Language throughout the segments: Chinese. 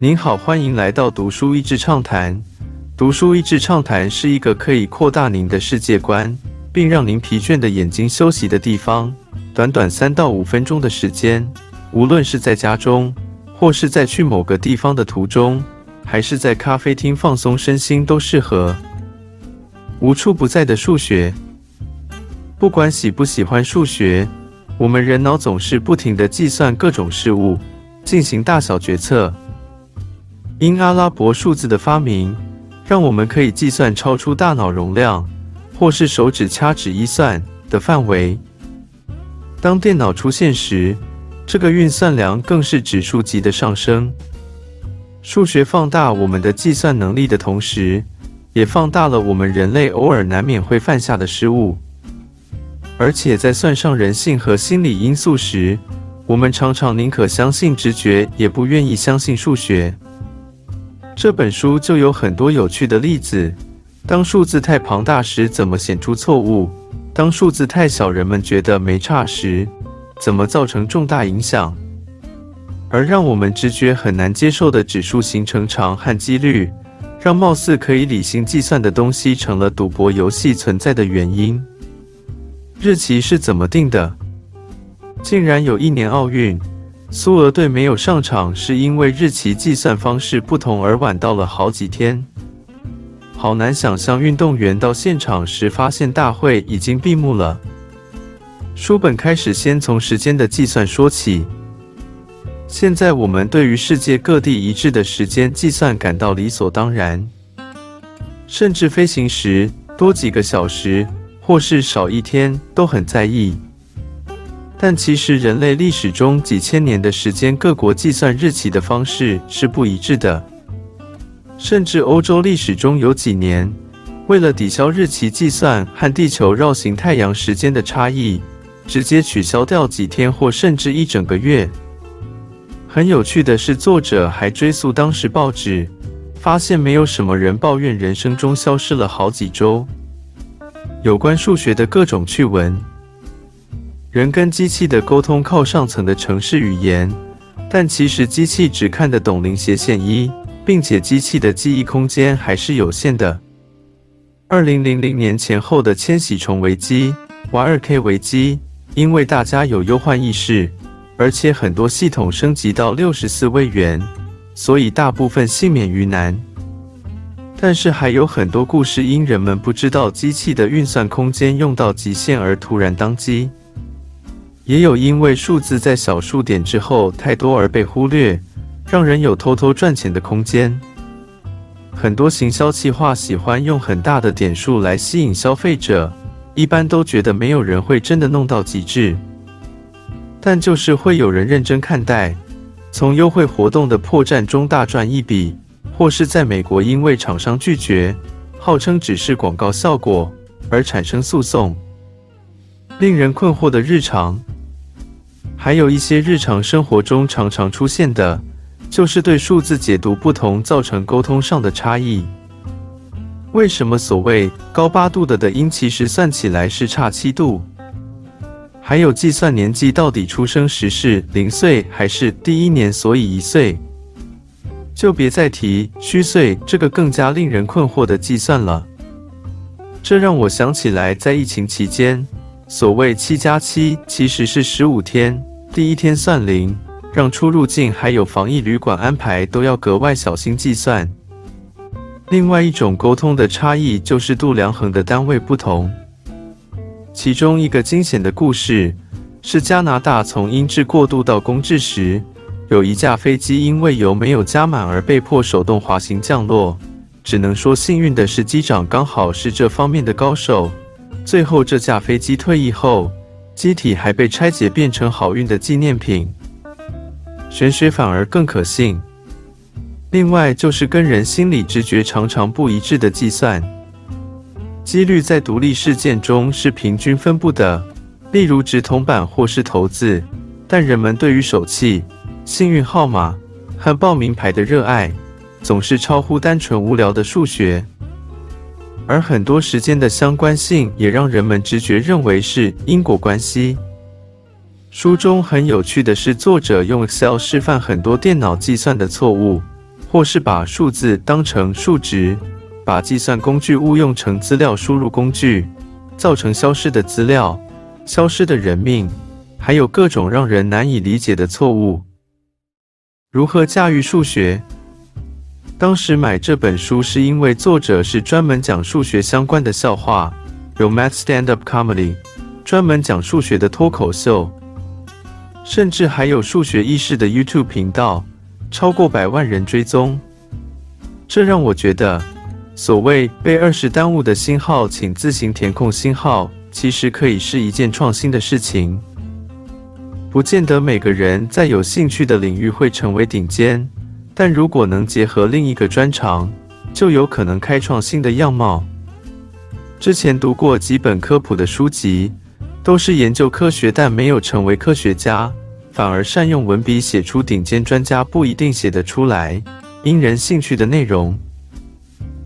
您好，欢迎来到读书益智畅谈。读书益智畅谈是一个可以扩大您的世界观，并让您疲倦的眼睛休息的地方。短短三到五分钟的时间，无论是在家中，或是在去某个地方的途中，还是在咖啡厅放松身心，都适合。无处不在的数学，不管喜不喜欢数学，我们人脑总是不停地计算各种事物，进行大小决策。因阿拉伯数字的发明，让我们可以计算超出大脑容量，或是手指掐指一算的范围。当电脑出现时，这个运算量更是指数级的上升。数学放大我们的计算能力的同时，也放大了我们人类偶尔难免会犯下的失误。而且在算上人性和心理因素时，我们常常宁可相信直觉，也不愿意相信数学。这本书就有很多有趣的例子。当数字太庞大时，怎么显出错误？当数字太小，人们觉得没差时，怎么造成重大影响？而让我们直觉很难接受的指数形成长和几率，让貌似可以理性计算的东西成了赌博游戏存在的原因。日期是怎么定的？竟然有一年奥运，苏俄队没有上场，是因为日期计算方式不同而晚到了好几天。好难想象，运动员到现场时发现大会已经闭幕了。书本开始先从时间的计算说起。现在我们对于世界各地一致的时间计算感到理所当然，甚至飞行时多几个小时或是少一天都很在意。但其实人类历史中几千年的时间，各国计算日期的方式是不一致的。甚至欧洲历史中有几年，为了抵消日期计算和地球绕行太阳时间的差异，直接取消掉几天或甚至一整个月。很有趣的是，作者还追溯当时报纸，发现没有什么人抱怨人生中消失了好几周。有关数学的各种趣闻，人跟机器的沟通靠上层的程式语言，但其实机器只看得懂零斜线一。并且机器的记忆空间还是有限的。二零零零年前后的千禧虫危机、Y 二 K 危机，因为大家有忧患意识，而且很多系统升级到六十四位元，所以大部分幸免于难。但是还有很多故事因人们不知道机器的运算空间用到极限而突然宕机，也有因为数字在小数点之后太多而被忽略。让人有偷偷赚钱的空间。很多行销企划喜欢用很大的点数来吸引消费者，一般都觉得没有人会真的弄到极致，但就是会有人认真看待，从优惠活动的破绽中大赚一笔，或是在美国因为厂商拒绝，号称只是广告效果而产生诉讼。令人困惑的日常，还有一些日常生活中常常出现的。就是对数字解读不同，造成沟通上的差异。为什么所谓高八度的的音，其实算起来是差七度？还有计算年纪，到底出生时是零岁还是第一年，所以一岁？就别再提虚岁这个更加令人困惑的计算了。这让我想起来，在疫情期间，所谓七加七其实是十五天，第一天算零。让出入境还有防疫旅馆安排都要格外小心计算。另外一种沟通的差异就是度量衡的单位不同。其中一个惊险的故事是加拿大从英制过渡到公制时，有一架飞机因为油没有加满而被迫手动滑行降落。只能说幸运的是机长刚好是这方面的高手。最后这架飞机退役后，机体还被拆解变成好运的纪念品。玄学反而更可信。另外，就是跟人心理直觉常常不一致的计算几率，在独立事件中是平均分布的，例如直铜板或是投资。但人们对于手气、幸运号码和报名牌的热爱，总是超乎单纯无聊的数学。而很多时间的相关性，也让人们直觉认为是因果关系。书中很有趣的是，作者用 Excel 示范很多电脑计算的错误，或是把数字当成数值，把计算工具误用成资料输入工具，造成消失的资料、消失的人命，还有各种让人难以理解的错误。如何驾驭数学？当时买这本书是因为作者是专门讲数学相关的笑话，有 Math Stand Up Comedy，专门讲数学的脱口秀，甚至还有数学意识的 YouTube 频道。超过百万人追踪，这让我觉得，所谓被二十耽误的星号，请自行填空星号，其实可以是一件创新的事情。不见得每个人在有兴趣的领域会成为顶尖，但如果能结合另一个专长，就有可能开创新的样貌。之前读过几本科普的书籍，都是研究科学但没有成为科学家。反而善用文笔写出顶尖专家不一定写得出来，因人兴趣的内容。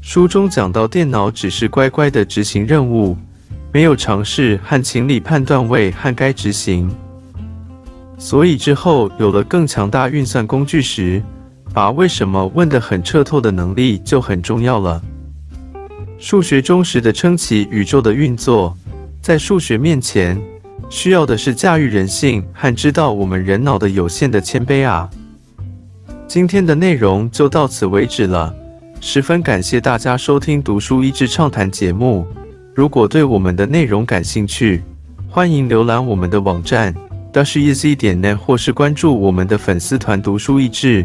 书中讲到，电脑只是乖乖的执行任务，没有尝试和情理判断为和该执行。所以之后有了更强大运算工具时，把为什么问得很彻透的能力就很重要了。数学忠实的撑起宇宙的运作，在数学面前。需要的是驾驭人性和知道我们人脑的有限的谦卑啊！今天的内容就到此为止了，十分感谢大家收听读书益智畅谈节目。如果对我们的内容感兴趣，欢迎浏览我们的网站 dasheasy 点 net，或是关注我们的粉丝团读书益智，